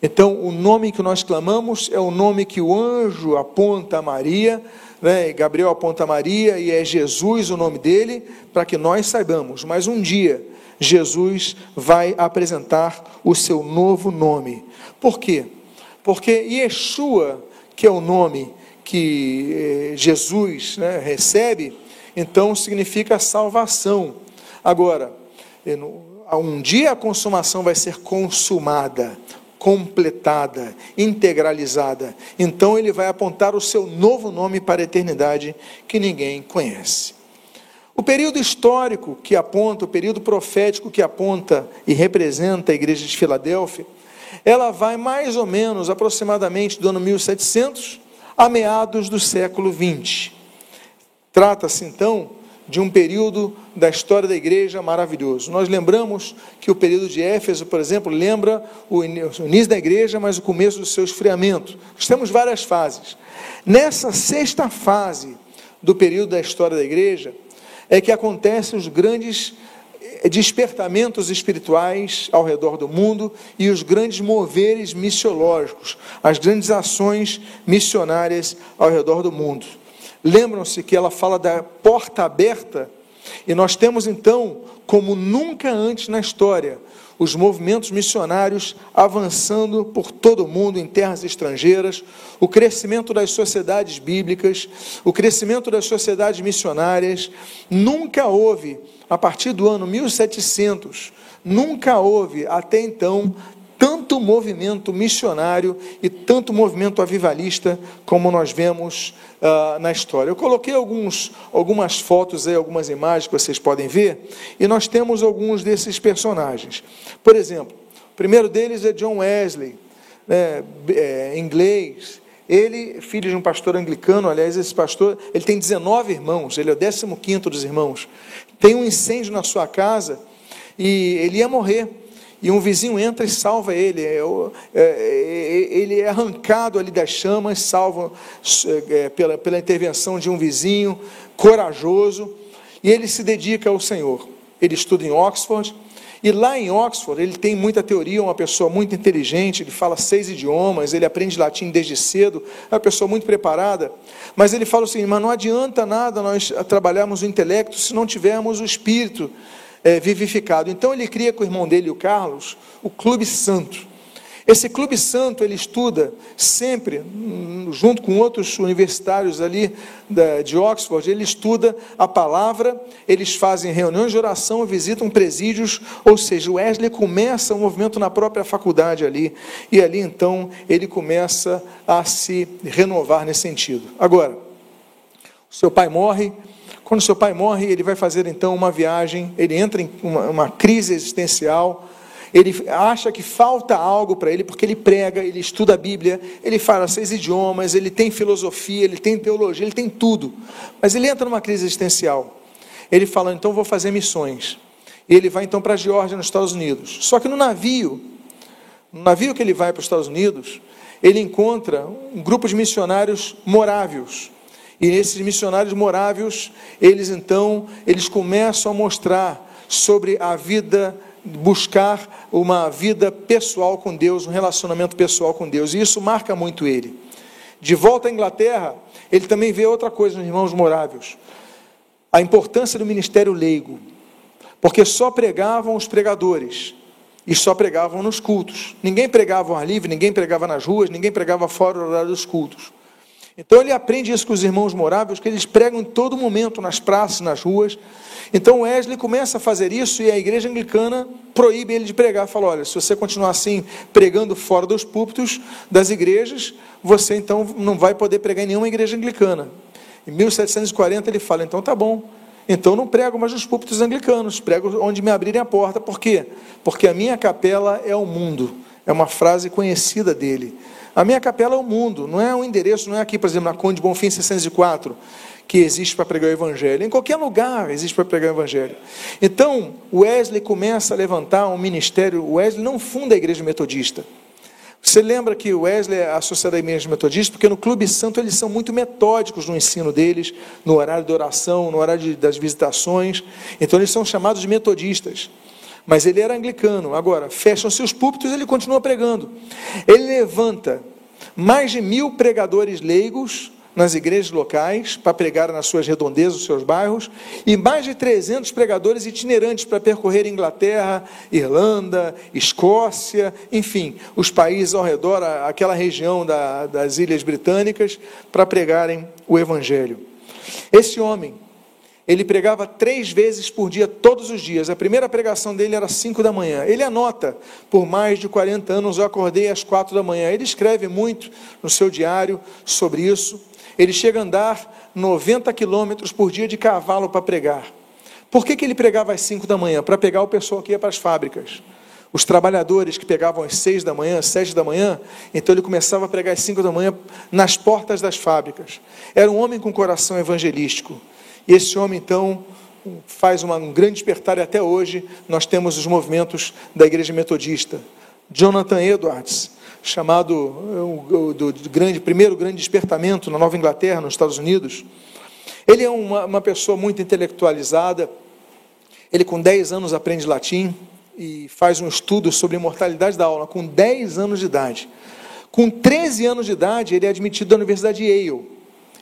Então, o nome que nós clamamos é o nome que o anjo aponta a Maria, né? Gabriel aponta a Maria, e é Jesus o nome dele, para que nós saibamos. Mas um dia, Jesus vai apresentar o seu novo nome. Por quê? Porque Yeshua, que é o nome que eh, Jesus né, recebe, então significa salvação. Agora, um dia a consumação vai ser consumada completada, integralizada. Então ele vai apontar o seu novo nome para a eternidade que ninguém conhece. O período histórico que aponta, o período profético que aponta e representa a igreja de Filadélfia, ela vai mais ou menos aproximadamente do ano 1700 a meados do século 20. Trata-se então de um período da história da igreja maravilhoso. Nós lembramos que o período de Éfeso, por exemplo, lembra o início da igreja, mas o começo do seu esfriamento. Nós temos várias fases. Nessa sexta fase do período da história da igreja, é que acontecem os grandes eh, despertamentos espirituais ao redor do mundo e os grandes moveres missiológicos, as grandes ações missionárias ao redor do mundo. Lembram-se que ela fala da porta aberta E nós temos então, como nunca antes na história, os movimentos missionários avançando por todo o mundo em terras estrangeiras, o crescimento das sociedades bíblicas, o crescimento das sociedades missionárias. Nunca houve, a partir do ano 1700, nunca houve até então tanto movimento missionário e tanto movimento avivalista como nós vemos uh, na história. Eu coloquei alguns, algumas fotos aí, algumas imagens que vocês podem ver, e nós temos alguns desses personagens. Por exemplo, o primeiro deles é John Wesley, né, é, inglês. Ele, filho de um pastor anglicano, aliás, esse pastor, ele tem 19 irmãos, ele é o 15 dos irmãos. Tem um incêndio na sua casa e ele ia morrer e um vizinho entra e salva ele. É, é, é, ele é arrancado ali das chamas, salvo pela, pela intervenção de um vizinho corajoso, e ele se dedica ao Senhor. Ele estuda em Oxford, e lá em Oxford, ele tem muita teoria, uma pessoa muito inteligente, ele fala seis idiomas, ele aprende latim desde cedo, é uma pessoa muito preparada. Mas ele fala assim: mas não adianta nada nós trabalharmos o intelecto se não tivermos o espírito é, vivificado. Então ele cria com o irmão dele, o Carlos, o Clube Santo. Esse Clube Santo ele estuda sempre, hum, junto com outros universitários ali de Oxford, ele estuda a palavra, eles fazem reuniões de oração, visitam presídios, ou seja, o Wesley começa o um movimento na própria faculdade ali, e ali então ele começa a se renovar nesse sentido. Agora, seu pai morre, quando seu pai morre, ele vai fazer então uma viagem, ele entra em uma, uma crise existencial, ele acha que falta algo para ele, porque ele prega, ele estuda a Bíblia, ele fala seis idiomas, ele tem filosofia, ele tem teologia, ele tem tudo. Mas ele entra numa crise existencial. Ele fala, então vou fazer missões. Ele vai então para a Geórgia, nos Estados Unidos. Só que no navio, no navio que ele vai para os Estados Unidos, ele encontra um grupo de missionários morávios. E esses missionários morávios, eles então, eles começam a mostrar sobre a vida, buscar uma vida pessoal com Deus, um relacionamento pessoal com Deus. E isso marca muito ele. De volta à Inglaterra, ele também vê outra coisa nos irmãos morávios. A importância do ministério leigo. Porque só pregavam os pregadores. E só pregavam nos cultos. Ninguém pregava ao ar livre, ninguém pregava nas ruas, ninguém pregava fora do horário dos cultos. Então ele aprende isso com os irmãos moráveis, que eles pregam em todo momento, nas praças, nas ruas. Então Wesley começa a fazer isso e a igreja anglicana proíbe ele de pregar. Fala: olha, se você continuar assim, pregando fora dos púlpitos das igrejas, você então não vai poder pregar em nenhuma igreja anglicana. Em 1740 ele fala: então tá bom, então não prego mais nos púlpitos anglicanos, prego onde me abrirem a porta. Por quê? Porque a minha capela é o mundo. É uma frase conhecida dele. A minha capela é o mundo, não é um endereço, não é aqui, por exemplo, na Conde Bonfim 604, que existe para pregar o Evangelho. Em qualquer lugar existe para pregar o Evangelho. Então, Wesley começa a levantar um ministério. Wesley não funda a igreja metodista. Você lembra que Wesley é associado à igreja metodista, porque no Clube Santo eles são muito metódicos no ensino deles, no horário de oração, no horário das visitações. Então eles são chamados de metodistas mas ele era anglicano. Agora, fecham-se os púlpitos, ele continua pregando. Ele levanta mais de mil pregadores leigos nas igrejas locais para pregar nas suas redondezas, nos seus bairros, e mais de 300 pregadores itinerantes para percorrer Inglaterra, Irlanda, Escócia, enfim, os países ao redor, aquela região da, das Ilhas Britânicas, para pregarem o Evangelho. Esse homem, ele pregava três vezes por dia, todos os dias. A primeira pregação dele era às cinco da manhã. Ele anota, por mais de 40 anos eu acordei às quatro da manhã. Ele escreve muito no seu diário sobre isso. Ele chega a andar 90 quilômetros por dia de cavalo para pregar. Por que, que ele pregava às cinco da manhã? Para pegar o pessoal que ia para as fábricas. Os trabalhadores que pegavam às seis da manhã, sete da manhã, então ele começava a pregar às cinco da manhã nas portas das fábricas. Era um homem com coração evangelístico. E esse homem, então, faz uma, um grande despertar e até hoje nós temos os movimentos da igreja metodista. Jonathan Edwards, chamado o, do, grande, primeiro grande despertamento na Nova Inglaterra, nos Estados Unidos. Ele é uma, uma pessoa muito intelectualizada. Ele, com 10 anos, aprende latim e faz um estudo sobre imortalidade da aula, com 10 anos de idade. Com 13 anos de idade, ele é admitido da Universidade de Yale.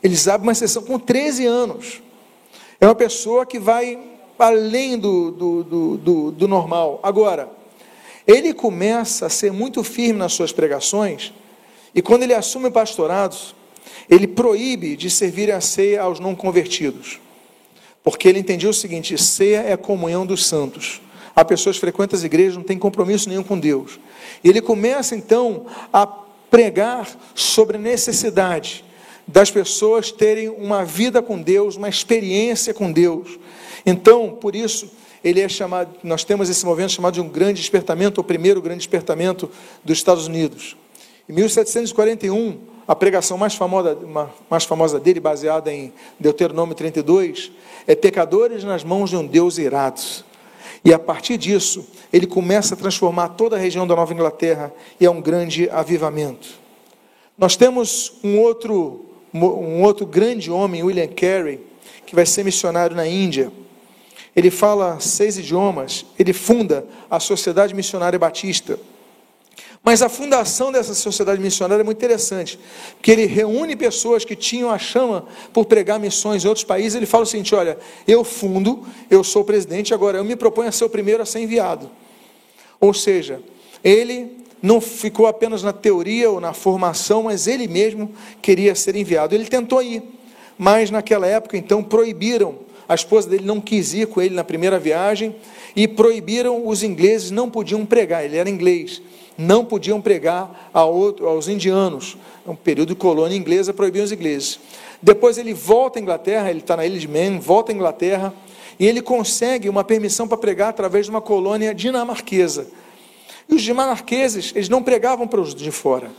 Ele abre uma sessão com 13 anos. É uma pessoa que vai além do, do, do, do, do normal. Agora, ele começa a ser muito firme nas suas pregações, e quando ele assume pastorados, ele proíbe de servir a ceia aos não convertidos. Porque ele entendia o seguinte: ceia é a comunhão dos santos. Há pessoas que frequentam as igrejas, não têm compromisso nenhum com Deus. E ele começa então a pregar sobre necessidade das pessoas terem uma vida com Deus, uma experiência com Deus. Então, por isso, ele é chamado, nós temos esse movimento chamado de um grande despertamento, o primeiro grande despertamento dos Estados Unidos. Em 1741, a pregação mais famosa, mais famosa dele, baseada em Deuteronômio 32, é pecadores nas mãos de um Deus irado. E a partir disso, ele começa a transformar toda a região da Nova Inglaterra e é um grande avivamento. Nós temos um outro, um outro grande homem, William Carey, que vai ser missionário na Índia. Ele fala seis idiomas, ele funda a Sociedade Missionária Batista. Mas a fundação dessa sociedade missionária é muito interessante, porque ele reúne pessoas que tinham a chama por pregar missões em outros países. Ele fala o seguinte: olha, eu fundo, eu sou presidente, agora eu me proponho a ser o primeiro a ser enviado. Ou seja, ele não ficou apenas na teoria ou na formação, mas ele mesmo queria ser enviado. Ele tentou ir, mas naquela época, então, proibiram. A esposa dele não quis ir com ele na primeira viagem e proibiram os ingleses, não podiam pregar, ele era inglês não podiam pregar a outro, aos indianos. É um período de colônia inglesa, proibiam os ingleses. Depois ele volta à Inglaterra, ele está na ilha de Man, volta à Inglaterra, e ele consegue uma permissão para pregar através de uma colônia dinamarquesa. E os dinamarqueses, eles não pregavam para os de fora.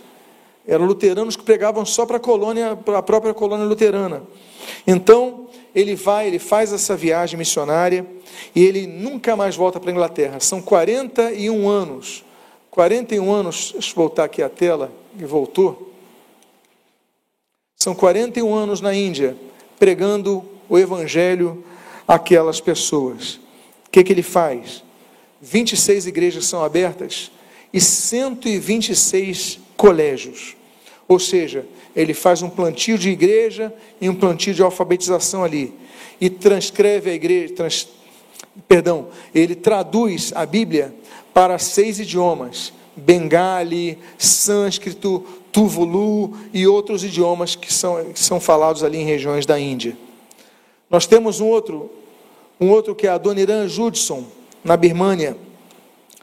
Eram luteranos que pregavam só para a colônia, para a própria colônia luterana. Então, ele vai, ele faz essa viagem missionária e ele nunca mais volta para a Inglaterra. São 41 anos 41 anos, deixa eu voltar aqui a tela, e voltou. São 41 anos na Índia, pregando o Evangelho àquelas pessoas. O que, que ele faz? 26 igrejas são abertas e 126 colégios. Ou seja, ele faz um plantio de igreja e um plantio de alfabetização ali. E transcreve a igreja, trans, perdão, ele traduz a Bíblia para seis idiomas: bengali, sânscrito, tuvulu e outros idiomas que são, que são falados ali em regiões da Índia. Nós temos um outro, um outro que é Adoniran Judson, na Birmânia.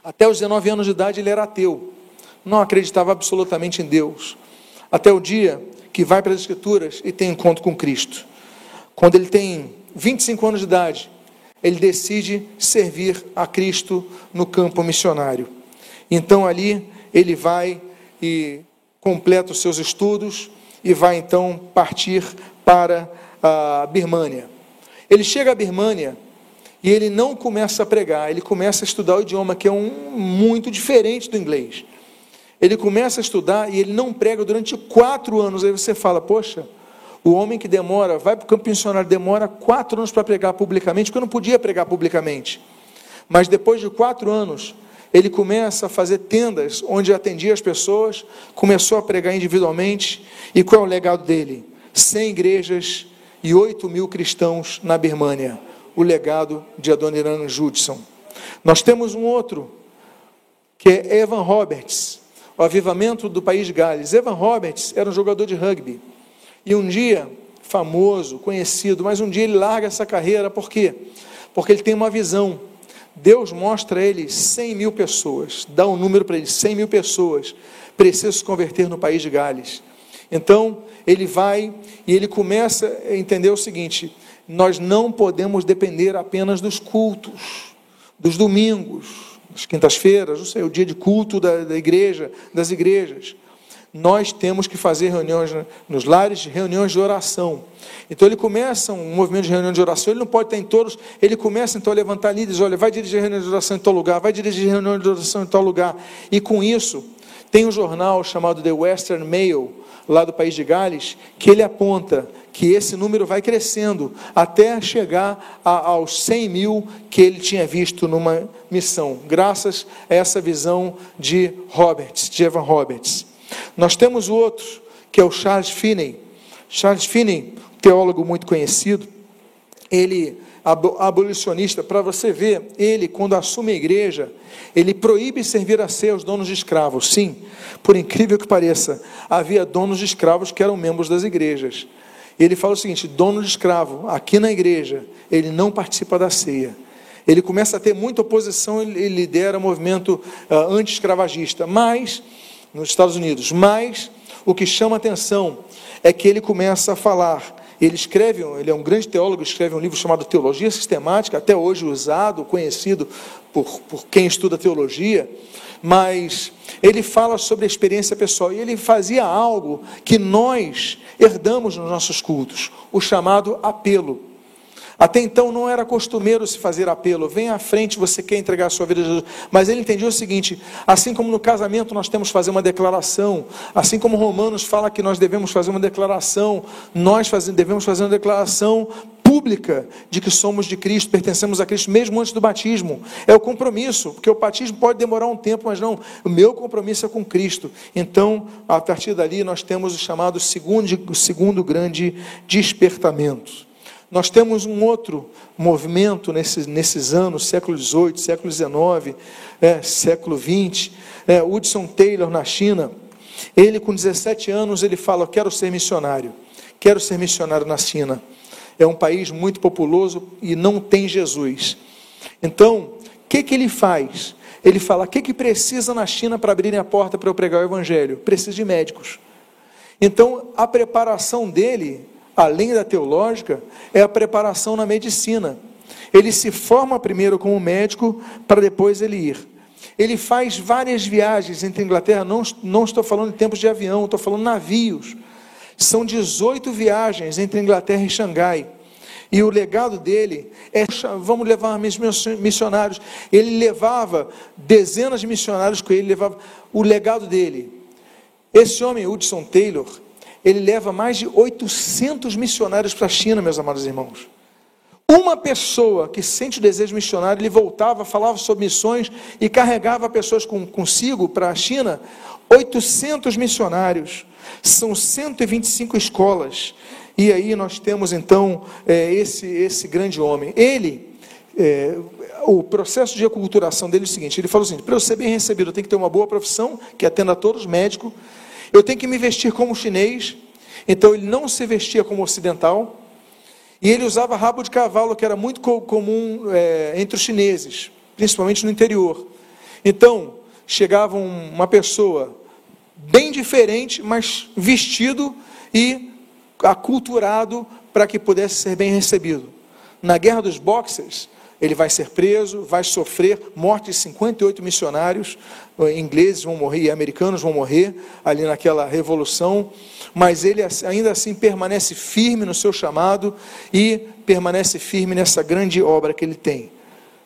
Até os 19 anos de idade ele era ateu, não acreditava absolutamente em Deus. Até o dia que vai para as Escrituras e tem encontro com Cristo. Quando ele tem 25 anos de idade, ele decide servir a Cristo no campo missionário. Então ali ele vai e completa os seus estudos e vai então partir para a Birmânia. Ele chega à Birmânia e ele não começa a pregar, ele começa a estudar o idioma que é um muito diferente do inglês. Ele começa a estudar e ele não prega durante quatro anos. Aí você fala, poxa, o homem que demora, vai para o campo missionário, demora quatro anos para pregar publicamente, porque eu não podia pregar publicamente. Mas depois de quatro anos, ele começa a fazer tendas onde atendia as pessoas, começou a pregar individualmente. E qual é o legado dele? 100 igrejas e 8 mil cristãos na Birmânia. O legado de Adoniran Judson. Nós temos um outro, que é Evan Roberts, o avivamento do país de Gales. Evan Roberts era um jogador de rugby. E um dia, famoso, conhecido, mas um dia ele larga essa carreira, por quê? Porque ele tem uma visão. Deus mostra a ele 100 mil pessoas, dá um número para ele, 100 mil pessoas precisam se converter no país de Gales. Então, ele vai e ele começa a entender o seguinte: nós não podemos depender apenas dos cultos, dos domingos, das quintas-feiras, não sei, o dia de culto da, da igreja, das igrejas nós temos que fazer reuniões nos lares, reuniões de oração. Então ele começa um movimento de reunião de oração, ele não pode estar em todos, ele começa então a levantar líderes, olha, vai dirigir reunião de oração em tal lugar, vai dirigir reunião de oração em tal lugar. E com isso, tem um jornal chamado The Western Mail, lá do país de Gales, que ele aponta que esse número vai crescendo até chegar a, aos 100 mil que ele tinha visto numa missão, graças a essa visão de Roberts, de Evan Roberts. Nós temos o outro, que é o Charles Finney. Charles Finney, teólogo muito conhecido, ele abolicionista, para você ver, ele, quando assume a igreja, ele proíbe servir a ser os donos de escravos. Sim, por incrível que pareça, havia donos de escravos que eram membros das igrejas. Ele fala o seguinte: dono de escravo, aqui na igreja, ele não participa da ceia. Ele começa a ter muita oposição, ele lidera o movimento uh, anti-escravagista, mas, nos Estados Unidos, mas o que chama atenção é que ele começa a falar ele escreve, ele é um grande teólogo, escreve um livro chamado Teologia Sistemática, até hoje usado, conhecido por, por quem estuda teologia, mas ele fala sobre a experiência pessoal e ele fazia algo que nós herdamos nos nossos cultos, o chamado apelo. Até então não era costumeiro se fazer apelo. Vem à frente, você quer entregar a sua vida a Jesus. Mas ele entendia o seguinte: assim como no casamento nós temos que fazer uma declaração, assim como Romanos fala que nós devemos fazer uma declaração, nós devemos fazer uma declaração pública de que somos de Cristo, pertencemos a Cristo, mesmo antes do batismo. É o compromisso, porque o batismo pode demorar um tempo, mas não, o meu compromisso é com Cristo. Então, a partir dali, nós temos o chamado segundo, segundo grande despertamento. Nós temos um outro movimento nesses, nesses anos, século XVIII, século XIX, é, século XX. É, Hudson Taylor, na China, ele com 17 anos, ele fala, quero ser missionário, quero ser missionário na China. É um país muito populoso e não tem Jesus. Então, o que, que ele faz? Ele fala, o que, que precisa na China para abrirem a porta para eu pregar o Evangelho? Precisa de médicos. Então, a preparação dele além da teológica, é a preparação na medicina. Ele se forma primeiro como médico para depois ele ir. Ele faz várias viagens entre Inglaterra, não, não estou falando de tempos de avião, estou falando navios. São 18 viagens entre Inglaterra e Xangai. E o legado dele é: vamos levar missionários. Ele levava dezenas de missionários com ele, levava o legado dele. Esse homem, Hudson Taylor, ele leva mais de 800 missionários para a China, meus amados irmãos. Uma pessoa que sente o desejo missionário, ele voltava, falava sobre missões e carregava pessoas com, consigo para a China. 800 missionários, são 125 escolas. E aí nós temos então é, esse, esse grande homem. Ele, é, o processo de aculturação dele é o seguinte: ele falou assim: para eu ser bem recebido, eu tenho que ter uma boa profissão, que atenda a todos, médico. Eu tenho que me vestir como chinês, então ele não se vestia como ocidental, e ele usava rabo de cavalo, que era muito comum é, entre os chineses, principalmente no interior. Então, chegava uma pessoa bem diferente, mas vestido e aculturado para que pudesse ser bem recebido. Na guerra dos boxers, ele vai ser preso, vai sofrer morte de 58 missionários, eh, ingleses vão morrer e americanos vão morrer ali naquela revolução, mas ele ainda assim permanece firme no seu chamado e permanece firme nessa grande obra que ele tem.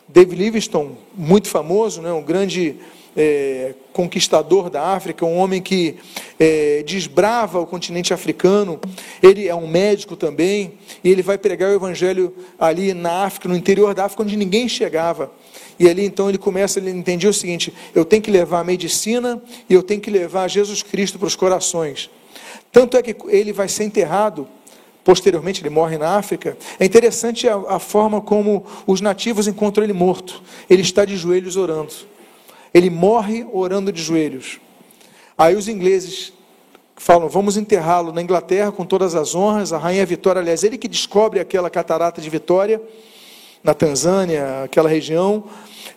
David Livingstone, muito famoso, né, um grande é, conquistador da África, um homem que é, desbrava o continente africano. Ele é um médico também, e ele vai pregar o evangelho ali na África, no interior da África, onde ninguém chegava. E ali então ele começa, ele entendia o seguinte: eu tenho que levar a medicina e eu tenho que levar Jesus Cristo para os corações. Tanto é que ele vai ser enterrado posteriormente ele morre na África. É interessante a, a, forma como os nativos encontram ele morto. Ele está de joelhos orando. Ele morre orando de joelhos. Aí os ingleses falam: vamos enterrá-lo na Inglaterra com todas as honras. A rainha Vitória, aliás, ele que descobre aquela catarata de Vitória, na Tanzânia, aquela região,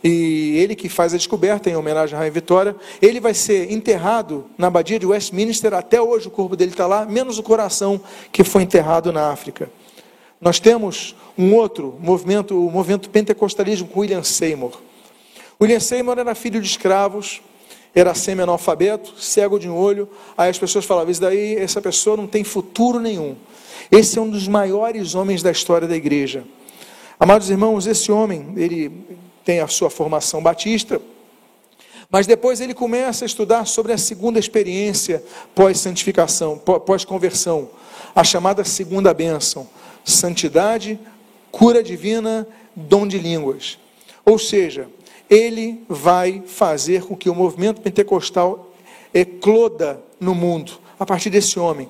e ele que faz a descoberta em homenagem à rainha Vitória. Ele vai ser enterrado na abadia de Westminster. Até hoje o corpo dele está lá, menos o coração que foi enterrado na África. Nós temos um outro movimento, o movimento pentecostalismo com William Seymour. William Seymour era filho de escravos, era semi-analfabeto, cego de um olho. Aí as pessoas falavam: Isso daí, essa pessoa não tem futuro nenhum. Esse é um dos maiores homens da história da igreja. Amados irmãos, esse homem, ele tem a sua formação batista, mas depois ele começa a estudar sobre a segunda experiência pós-santificação, pós-conversão, a chamada segunda bênção: santidade, cura divina, dom de línguas. Ou seja, ele vai fazer com que o movimento pentecostal ecloda no mundo, a partir desse homem.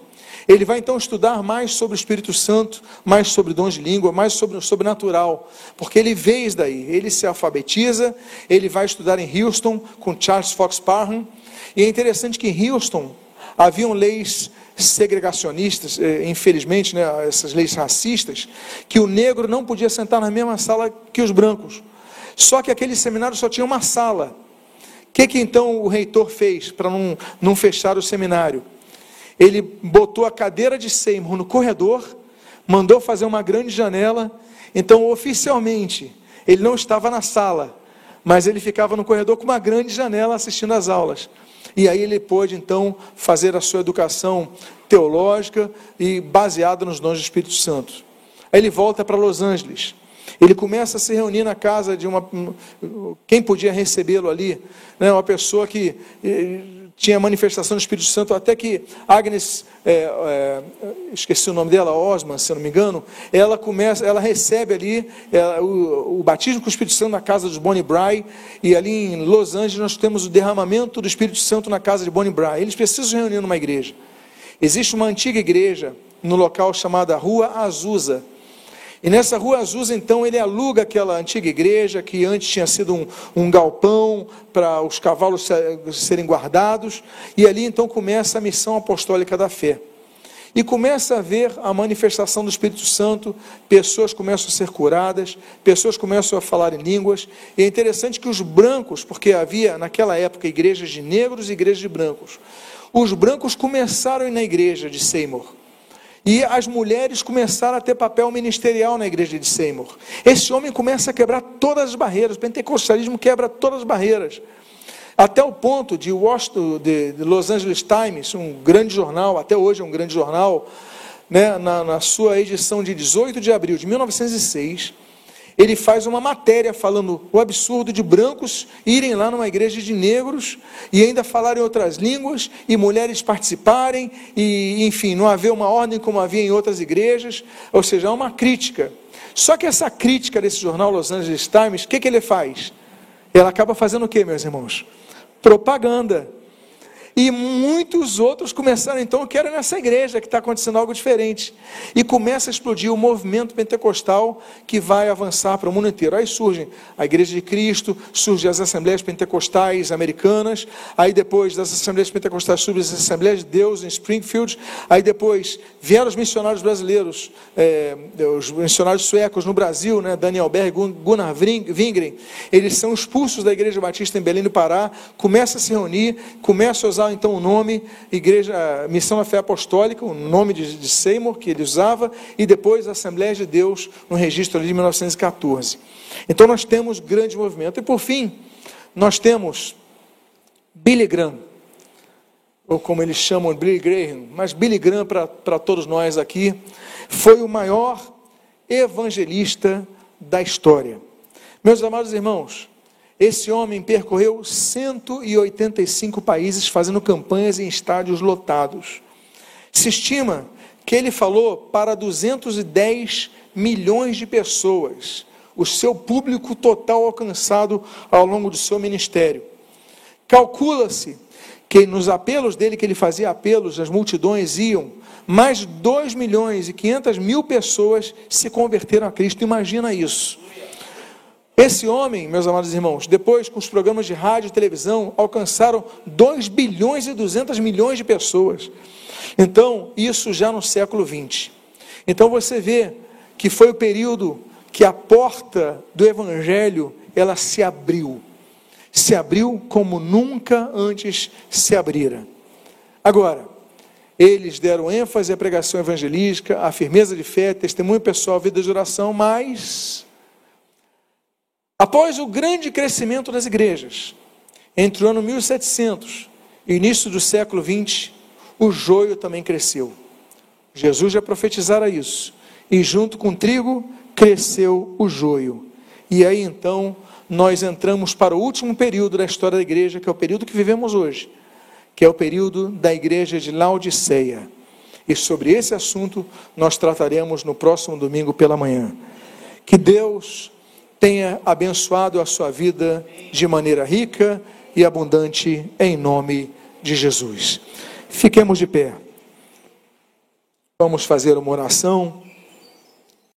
Ele vai então estudar mais sobre o Espírito Santo, mais sobre dons de língua, mais sobre o sobrenatural, porque ele veio daí. Ele se alfabetiza, ele vai estudar em Houston com Charles Fox Parham. E é interessante que em Houston haviam leis segregacionistas, eh, infelizmente, né, essas leis racistas, que o negro não podia sentar na mesma sala que os brancos. Só que aquele seminário só tinha uma sala. O que, que então o reitor fez para não, não fechar o seminário? Ele botou a cadeira de Seymour no corredor, mandou fazer uma grande janela. Então, oficialmente, ele não estava na sala, mas ele ficava no corredor com uma grande janela assistindo às aulas. E aí ele pôde então fazer a sua educação teológica e baseada nos dons do Espírito Santo. Aí ele volta para Los Angeles. Ele começa a se reunir na casa de uma. Quem podia recebê-lo ali? Né, uma pessoa que eh, tinha manifestação do Espírito Santo, até que Agnes, é, é, esqueci o nome dela, Osman, se eu não me engano, ela começa, ela recebe ali é, o, o, batismo com o Espírito Santo na casa dos Bonnie Bry, e ali em Los Angeles nós temos o derramamento do Espírito Santo na casa de Bonnie Bry. Eles precisam se reunir numa igreja. Existe uma antiga igreja no local chamada Rua Azusa, e nessa rua Azusa, então, ele aluga aquela antiga igreja que antes tinha sido um, um galpão para os cavalos serem guardados. E ali então começa a missão apostólica da fé. E começa a ver a manifestação do Espírito Santo, pessoas começam a ser curadas, pessoas começam a falar em línguas. E é interessante que os brancos, porque havia naquela época igrejas de negros e igrejas de brancos, os brancos começaram a ir na igreja de Seymour. E as mulheres começaram a ter papel ministerial na igreja de Seymour. Esse homem começa a quebrar todas as barreiras. O pentecostalismo quebra todas as barreiras. Até o ponto de, Washington, de, Los Angeles Times, um grande jornal, até hoje é um grande jornal, né, na, na sua edição de 18 de abril de 1906, ele faz uma matéria falando o absurdo de brancos irem lá numa igreja de negros e ainda falarem outras línguas e mulheres participarem e, enfim, não haver uma ordem como havia em outras igrejas, ou seja, é uma crítica. Só que essa crítica desse jornal Los Angeles Times, o que, que ele faz? Ela acaba fazendo o que, meus irmãos? Propaganda. E muitos outros começaram, então, eu quero nessa igreja que está acontecendo algo diferente. E começa a explodir o movimento pentecostal que vai avançar para o mundo inteiro. Aí surge a Igreja de Cristo, surgem as Assembleias Pentecostais Americanas, aí depois das Assembleias Pentecostais surgem as Assembleias de Deus em Springfield, aí depois vieram os missionários brasileiros, é, os missionários suecos no Brasil, né, Daniel Berg, Gunnar Wingren, eles são expulsos da Igreja Batista em Belém do Pará, começam a se reunir, começam a usar usar então o nome Igreja Missão da Fé Apostólica, o nome de, de Seymour que ele usava, e depois Assembleia de Deus no registro ali de 1914. Então nós temos grande movimento. E por fim, nós temos Billy Graham, ou como eles chamam Billy Graham, mas Billy Graham para todos nós aqui, foi o maior evangelista da história. Meus amados irmãos, esse homem percorreu 185 países fazendo campanhas em estádios lotados. Se estima que ele falou para 210 milhões de pessoas, o seu público total alcançado ao longo do seu ministério. Calcula-se que nos apelos dele, que ele fazia apelos, as multidões iam, mais de 2 milhões e 500 mil pessoas se converteram a Cristo. Imagina isso. Esse homem, meus amados irmãos, depois com os programas de rádio e televisão, alcançaram 2 bilhões e 200 milhões de pessoas. Então, isso já no século 20. Então você vê que foi o período que a porta do evangelho, ela se abriu. Se abriu como nunca antes se abrira. Agora, eles deram ênfase à pregação evangelística, à firmeza de fé, testemunho pessoal, vida de oração, mas Após o grande crescimento das igrejas, entre o ano 1700 e início do século 20, o joio também cresceu. Jesus já profetizara isso. E junto com o trigo cresceu o joio. E aí então nós entramos para o último período da história da igreja, que é o período que vivemos hoje, que é o período da igreja de Laodiceia. E sobre esse assunto nós trataremos no próximo domingo pela manhã. Que Deus tenha abençoado a sua vida de maneira rica e abundante, em nome de Jesus. Fiquemos de pé. Vamos fazer uma oração